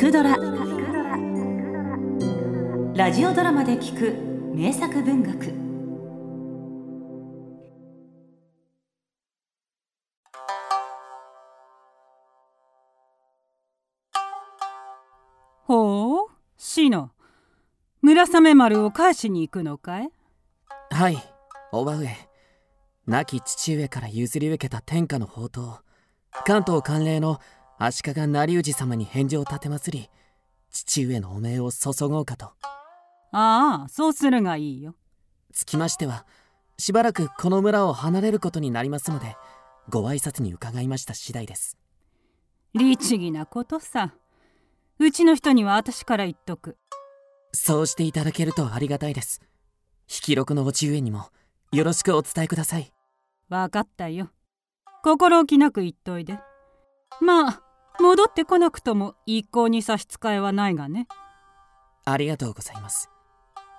くドラ」ラジオドラマで聞く名作文学。ほうシノ。村雨丸を返しに行くのかい？はいおば上。亡き父上から譲り受けた天下の宝刀。関東関連の足利成氏様に返事を立てますり父上のお命を注ごうかと。ああそうするがいいよ。つきましてはしばらくこの村を離れることになりますのでご挨拶に伺いました次第です。律儀なことさ。うちの人には私から言っとく。そうしていただけるとありがたいです。引き録のおち上にもよろしくお伝えください。分かったよ。心置きなく言っといで。まあ戻ってこなくとも一向に差し支えはないがね。ありがとうございます。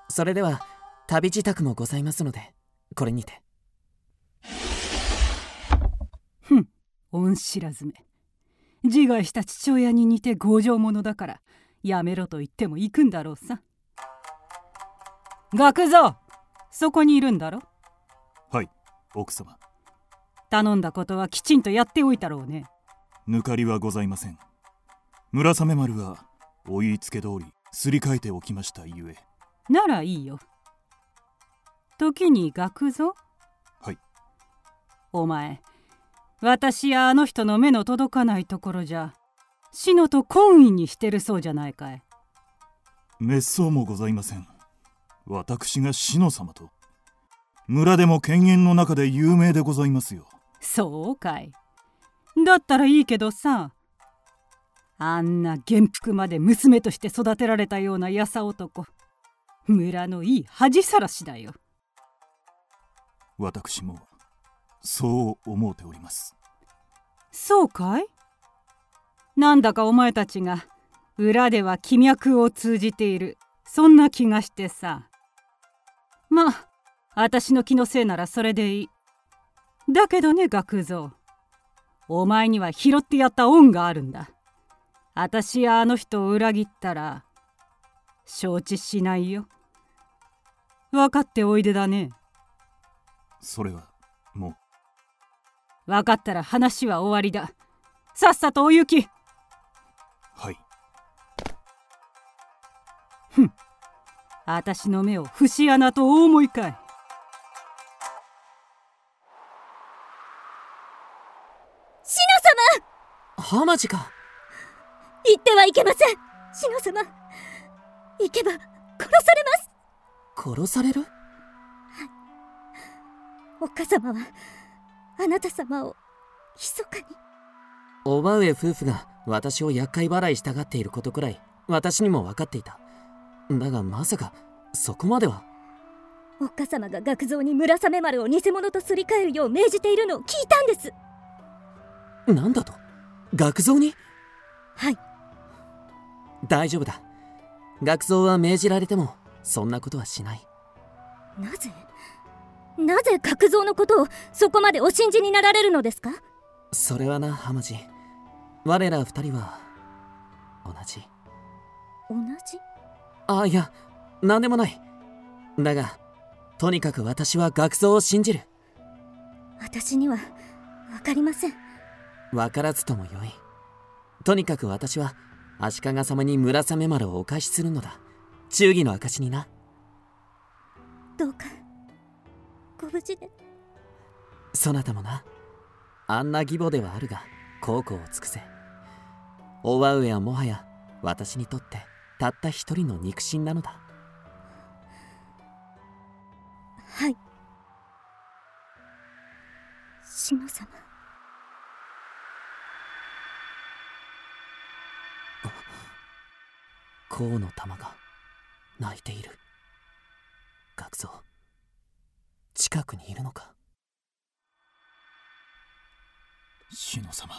それでは旅支度もございますのでこれにて。ふん恩知らずめ。自害した父親に似て強情者だからやめろと言っても行くんだろうさ。学蔵そこにいるんだろ？はい奥様。頼んだことはきちんとやっておいたろうね抜かりはございません。村雨丸はお言いつけ通りすり替えておきましたゆえ。ならいいよ。時に学蔵はい。お前私やあの人の目の届かないところじゃ死のと懇意にしてるそうじゃないかい。滅相もございません。私が志乃様と。村でも犬猿の中で有名でございますよ。そうかいだったらいいけどさ。あんな元服まで娘として育てられたようなやさ男。村のいい恥さらしだよ。私もそう思うております。そうかい？なんだかお前たちが裏では気脈を通じている。そんな気がしてさ。まあ私の気のせいならそれでいい。だけどね学蔵お前には拾ってやった恩があるんだ。私やあの人を裏切ったら承知しないよ。分かっておいでだね。それはもう。分かったら話は終わりだ。さっさとお行き。はい。ふん。私の目を節穴とお思いかい様浜地か。行ってはいけません。シノ様。行けば殺されます。殺される？はいお母様はあなた様を密かに。おば上夫婦が私を厄介払いしたがっていることくらい私にも分かっていた。だがまさかそこまでは。おっかさまが学蔵に村雨丸を偽物とすり替えるよう命じているのを聞いたんです。なんだと？学蔵に？はい。大丈夫だ。学蔵は命じられてもそんなことはしない。なぜ？なぜ学蔵のことをそこまでお信じになられるのですか？それはな浜地。我ら二人は同じ。同じ？あいや何でもない。だがとにかく私は学蔵を信じる。私には分かりません分からずともよい。とにかく私は足利様に村雨丸をお返しするのだ。忠義の証にな。どうかご無事で。そなたもな。あんな義母ではあるが孝行を尽くせ。おば上はもはや私にとってたった一人の肉親なのだ。はい。志乃様甲の玉が泣いている。学蔵近くにいるのか？志乃様。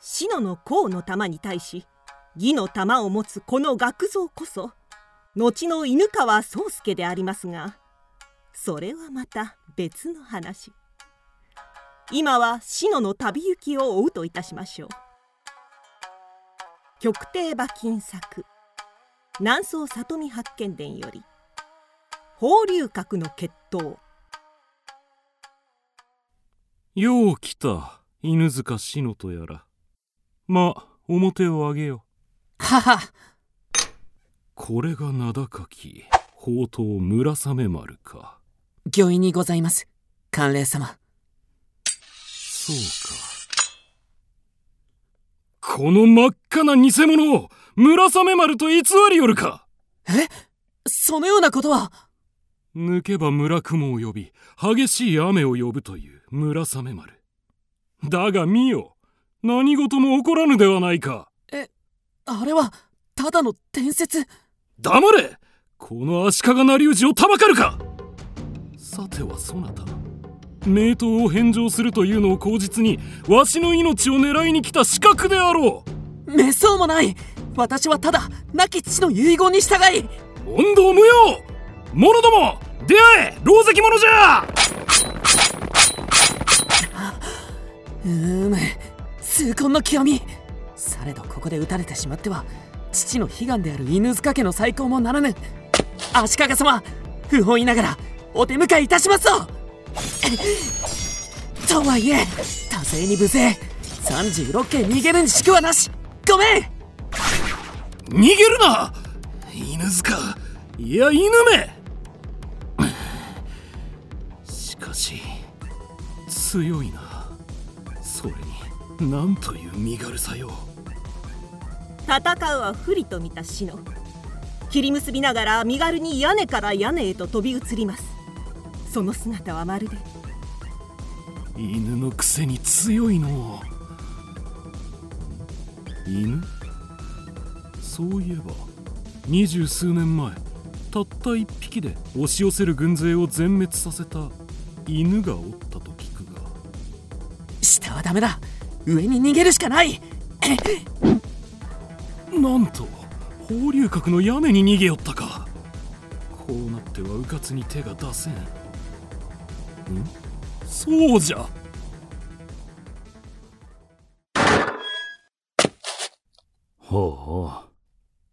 志乃の甲の玉に対し義の玉を持つこの学蔵こそ後の犬川宗介でありますがそれはまた別の話今は篠の旅行きを追うといたしましょう。極低馬金作。南宋里見八犬伝より。法隆閣の決闘。よう来た犬塚志乃とやら。まあ表を上げよ。はは。これが名高き宝刀村雨丸か。御意にございます。官令様そうか。この真っ赤な偽物を村雨丸と偽りよるか。え？そのようなことは？抜けば村雲を呼び激しい雨を呼ぶという村雨丸。だが見よ何事も起こらぬではないか。あれはただの伝説。黙れ！この足利成氏をたばかるか！さてはそなた名刀を返上するというのを口実にわしの命を狙いに来た刺客であろめそうもない。私はただ亡き父の遺言に従い。う問答無用。者ども出会え狼藉者。じゃうーむ痛恨の極み。されどここで撃たれてしまっては父の悲願である犬塚家の再興もならぬ。足利様不本意ながらお手迎えいたしますぞ とはいえ多勢に無勢36件逃げるにしくはなし。ごめん！逃げるな！犬塚いや犬め！しかし強いな。それになんという身軽さよ。戦うは不利と見た篠切り結びながら身軽に屋根から屋根へと飛び移ります。その姿はまるで犬のくせに強いの犬？そういえば二十数年前たった一匹で押し寄せる軍勢を全滅させた犬がおったと聞くが。下はダメだ。上に逃げるしかない。なんと放流閣の屋根に逃げよったか。こうなっては迂闊に手が出せん。ん？そうじゃ。ほうほう。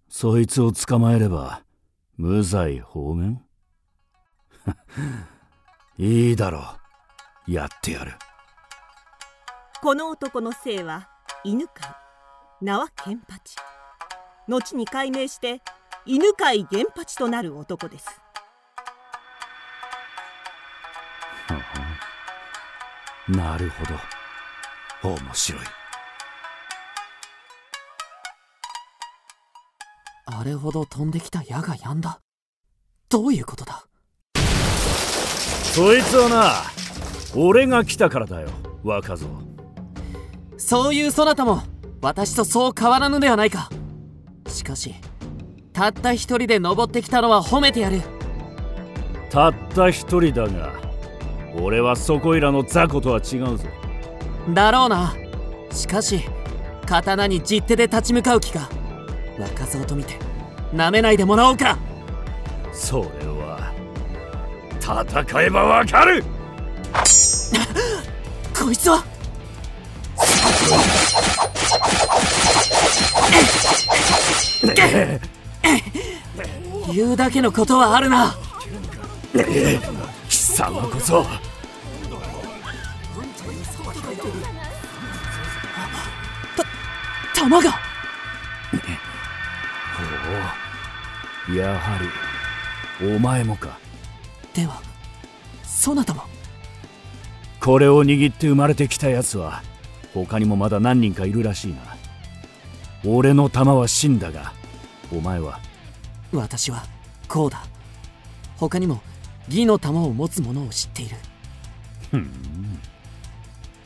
そいつを捕まえれば無罪放免？いいだろう。やってやる。この男の姓は犬飼。名は源八後に改名して犬飼源八となる男ですなるほど。面白い。あれほど飛んできた矢が止んだ。どういうことだ？そいつはな俺が来たからだよ若造。そういうそなたも私とそう変わらぬではないか。しかしたった一人で登ってきたのは褒めてやる。たった一人だが俺はそこいらの雑魚とは違うぞ。だろうな。しかし刀に実手で立ち向かう気か。若造と見てなめないでもらおうか。それは戦えばわかる。こいつは言うだけのことはあるな。貴様こそ弾が。おおやはりお前もか。ではそなたもこれを握って生まれてきたやつは他にもまだ何人かいるらしいな。俺の弾は死んだがお前は。私はこうだ。他にも義の玉を持つ者を知っている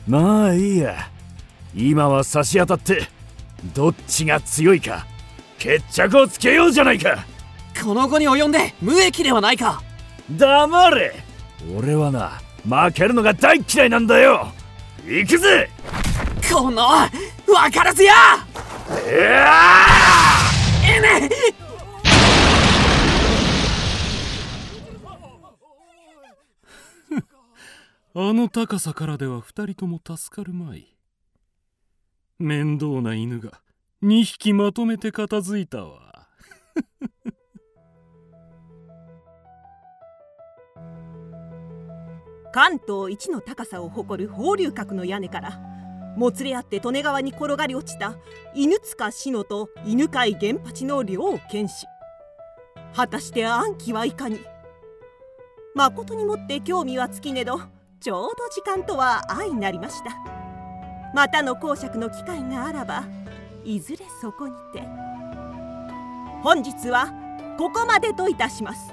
まあいいや。今は差し当たってどっちが強いか決着をつけようじゃないか。この後に及んで無益ではないか。黙れ。俺はな負けるのが大嫌いなんだよ。行くぜ。この分からずや。えねあの高さからでは二人とも助かるまい。面倒な犬が2匹まとめて片付いたわ。関東一の高さを誇る放流閣の屋根からもつれ合って利根川に転がり落ちた犬塚志乃と犬飼源八の両剣士。果たして暗記はいかに。誠にもって興味は尽きねどちょうど時間とは相なりました。またの講釈の機会があらばいずれそこにて。本日はここまでといたします。